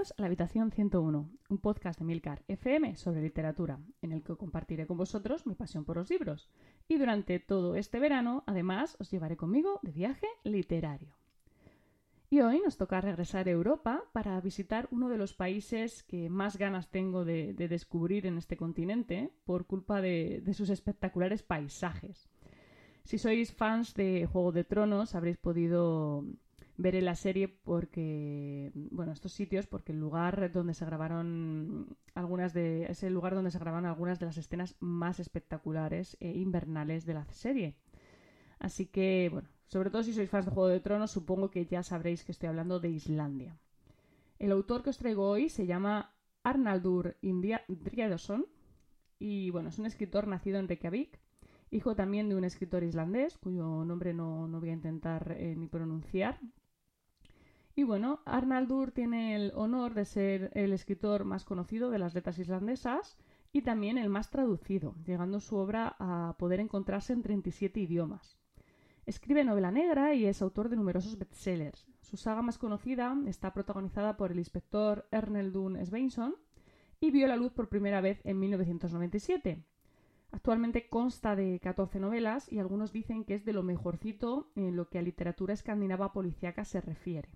A la Habitación 101, un podcast de Milcar FM sobre literatura, en el que compartiré con vosotros mi pasión por los libros. Y durante todo este verano, además, os llevaré conmigo de viaje literario. Y hoy nos toca regresar a Europa para visitar uno de los países que más ganas tengo de, descubrir en este continente por culpa de sus espectaculares paisajes. Si sois fans de Juego de Tronos, habréis podido veré la serie porque, bueno, estos sitios, porque el lugar donde se grabaron algunas de, es el lugar donde se grabaron algunas de las escenas más espectaculares e invernales de la serie. Así que, bueno, sobre todo si sois fans de Juego de Tronos, supongo que ya sabréis que estoy hablando de Islandia. El autor que os traigo hoy se llama Arnaldur Indridason y, bueno, es un escritor nacido en Reykjavik, hijo también de un escritor islandés, cuyo nombre no, voy a intentar eh, ni pronunciar, y bueno, Arnaldur tiene el honor de ser el escritor más conocido de las letras islandesas y también el más traducido, llegando su obra a poder encontrarse en 37 idiomas. Escribe novela negra y es autor de numerosos bestsellers. Su saga más conocida está protagonizada por el inspector Erneldun Sveinsson y vio la luz por primera vez en 1997. Actualmente consta de 14 novelas y algunos dicen que es de lo mejorcito en lo que a literatura escandinava policíaca se refiere.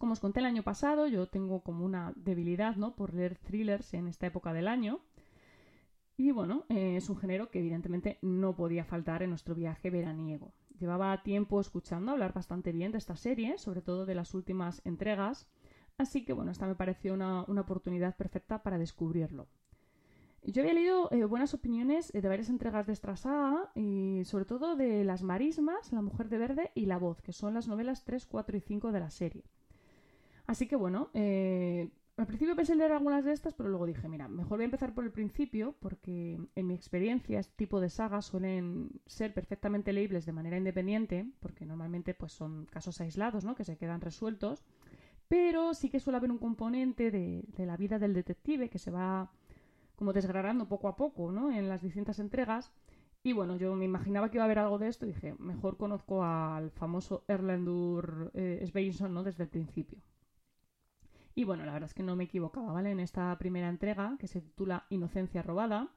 Como os conté el año pasado, yo tengo como una debilidad ¿no? por leer thrillers en esta época del año. Y bueno, eh, es un género que evidentemente no podía faltar en nuestro viaje veraniego. Llevaba tiempo escuchando hablar bastante bien de esta serie, sobre todo de las últimas entregas, así que bueno, esta me pareció una, oportunidad perfecta para descubrirlo. Yo había leído eh, buenas opiniones de varias entregas de esta y sobre todo de Las Marismas, La Mujer de Verde y La Voz, que son las novelas 3, 4 y 5 de la serie. Así que bueno, eh, al principio pensé en leer algunas de estas, pero luego dije, mira, mejor voy a empezar por el principio, porque en mi experiencia este tipo de sagas suelen ser perfectamente leíbles de manera independiente, porque normalmente pues son casos aislados, ¿no? Que se quedan resueltos, pero sí que suele haber un componente de, la vida del detective que se va como desgranando poco a poco, ¿no? En las distintas entregas. Y bueno, yo me imaginaba que iba a haber algo de esto y dije, mejor conozco al famoso Erlendur eh, Sveinsson, ¿no? Desde el principio. Y bueno, la verdad es que no me equivocaba, ¿vale? En esta primera entrega, que se titula Inocencia robada,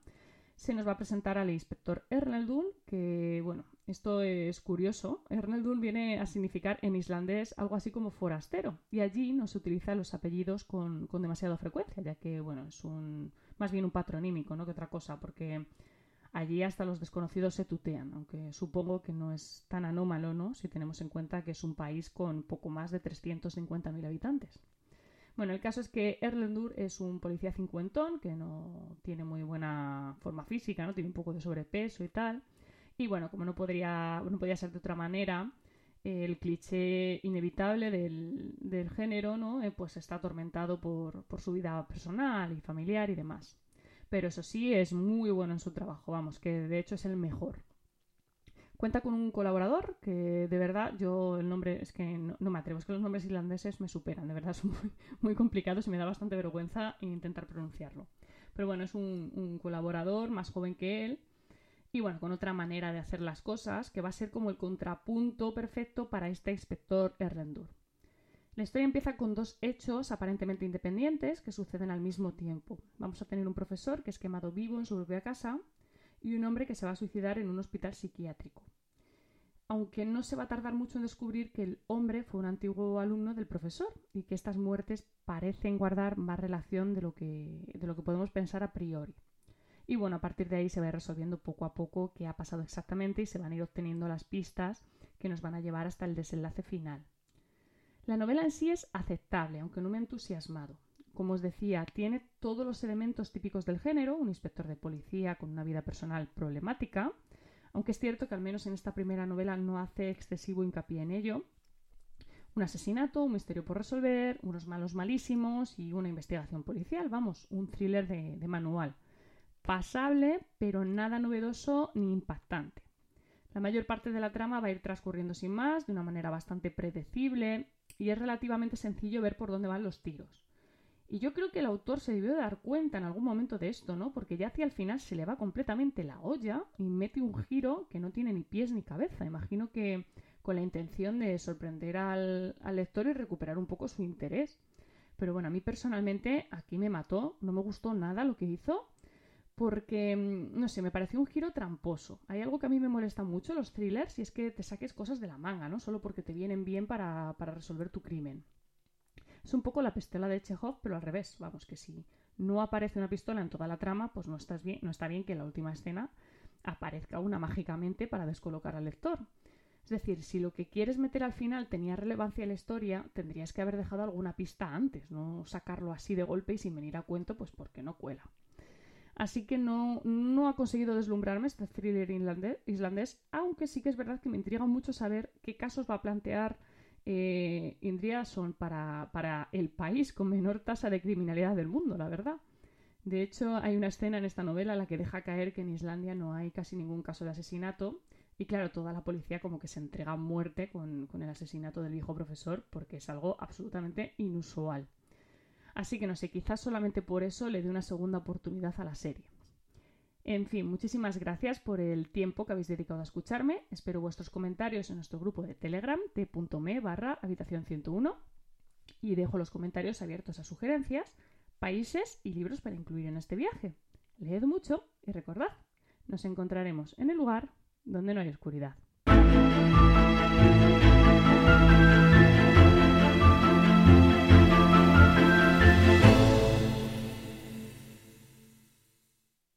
se nos va a presentar al inspector Erneldun, que, bueno, esto es curioso. Erneldun viene a significar en islandés algo así como forastero, y allí no se utilizan los apellidos con, con demasiada frecuencia, ya que, bueno, es un más bien un patronímico, ¿no? Que otra cosa, porque allí hasta los desconocidos se tutean, aunque supongo que no es tan anómalo, ¿no? Si tenemos en cuenta que es un país con poco más de 350.000 habitantes. Bueno, el caso es que Erlendur es un policía cincuentón que no tiene muy buena forma física, ¿no? Tiene un poco de sobrepeso y tal. Y bueno, como no podría, no podía ser de otra manera, el cliché inevitable del, género, ¿no? Eh, pues está atormentado por, por su vida personal y familiar y demás. Pero eso sí, es muy bueno en su trabajo, vamos, que de hecho es el mejor. Cuenta con un colaborador que de verdad yo el nombre es que no, me atrevo, es que los nombres irlandeses me superan, de verdad son muy, complicados y me da bastante vergüenza intentar pronunciarlo. Pero bueno, es un, colaborador más joven que él y bueno, con otra manera de hacer las cosas que va a ser como el contrapunto perfecto para este inspector Erlendur. La historia empieza con dos hechos aparentemente independientes que suceden al mismo tiempo. Vamos a tener un profesor que es quemado vivo en su propia casa y un hombre que se va a suicidar en un hospital psiquiátrico. Aunque no se va a tardar mucho en descubrir que el hombre fue un antiguo alumno del profesor y que estas muertes parecen guardar más relación de lo que, de lo que podemos pensar a priori. Y bueno, a partir de ahí se va resolviendo poco a poco qué ha pasado exactamente y se van a ir obteniendo las pistas que nos van a llevar hasta el desenlace final. La novela en sí es aceptable, aunque no me ha entusiasmado como os decía, tiene todos los elementos típicos del género, un inspector de policía con una vida personal problemática, aunque es cierto que al menos en esta primera novela no hace excesivo hincapié en ello. Un asesinato, un misterio por resolver, unos malos malísimos y una investigación policial, vamos, un thriller de, de manual. Pasable, pero nada novedoso ni impactante. La mayor parte de la trama va a ir transcurriendo sin más, de una manera bastante predecible, y es relativamente sencillo ver por dónde van los tiros. Y yo creo que el autor se debió dar cuenta en algún momento de esto, ¿no? Porque ya hacia el final se le va completamente la olla y mete un giro que no tiene ni pies ni cabeza. Imagino que con la intención de sorprender al, lector y recuperar un poco su interés. Pero bueno, a mí personalmente aquí me mató, no me gustó nada lo que hizo porque, mm, no sé, me pareció un giro tramposo. Hay algo que a mí me molesta mucho los thrillers y es que te saques cosas de la manga, ¿no? Solo porque te vienen bien para, para resolver tu crimen. Es un poco la pistola de Chekhov, pero al revés. Vamos, que si no aparece una pistola en toda la trama, pues no, bien, no está bien que en la última escena aparezca una mágicamente para descolocar al lector. Es decir, si lo que quieres meter al final tenía relevancia en la historia, tendrías que haber dejado alguna pista antes, no sacarlo así de golpe y sin venir a cuento, pues porque no cuela. Así que no, no ha conseguido deslumbrarme este thriller islandés, aunque sí que es verdad que me intriga mucho saber qué casos va a plantear eh, Indriason para, para el país con menor tasa de criminalidad del mundo, la verdad. De hecho, hay una escena en esta novela en la que deja caer que en Islandia no hay casi ningún caso de asesinato y claro, toda la policía como que se entrega a muerte con, con el asesinato del viejo profesor porque es algo absolutamente inusual. Así que no sé, quizás solamente por eso le dé una segunda oportunidad a la serie. En fin, muchísimas gracias por el tiempo que habéis dedicado a escucharme. Espero vuestros comentarios en nuestro grupo de Telegram, t.me barra habitación 101. Y dejo los comentarios abiertos a sugerencias, países y libros para incluir en este viaje. Leed mucho y recordad, nos encontraremos en el lugar donde no hay oscuridad.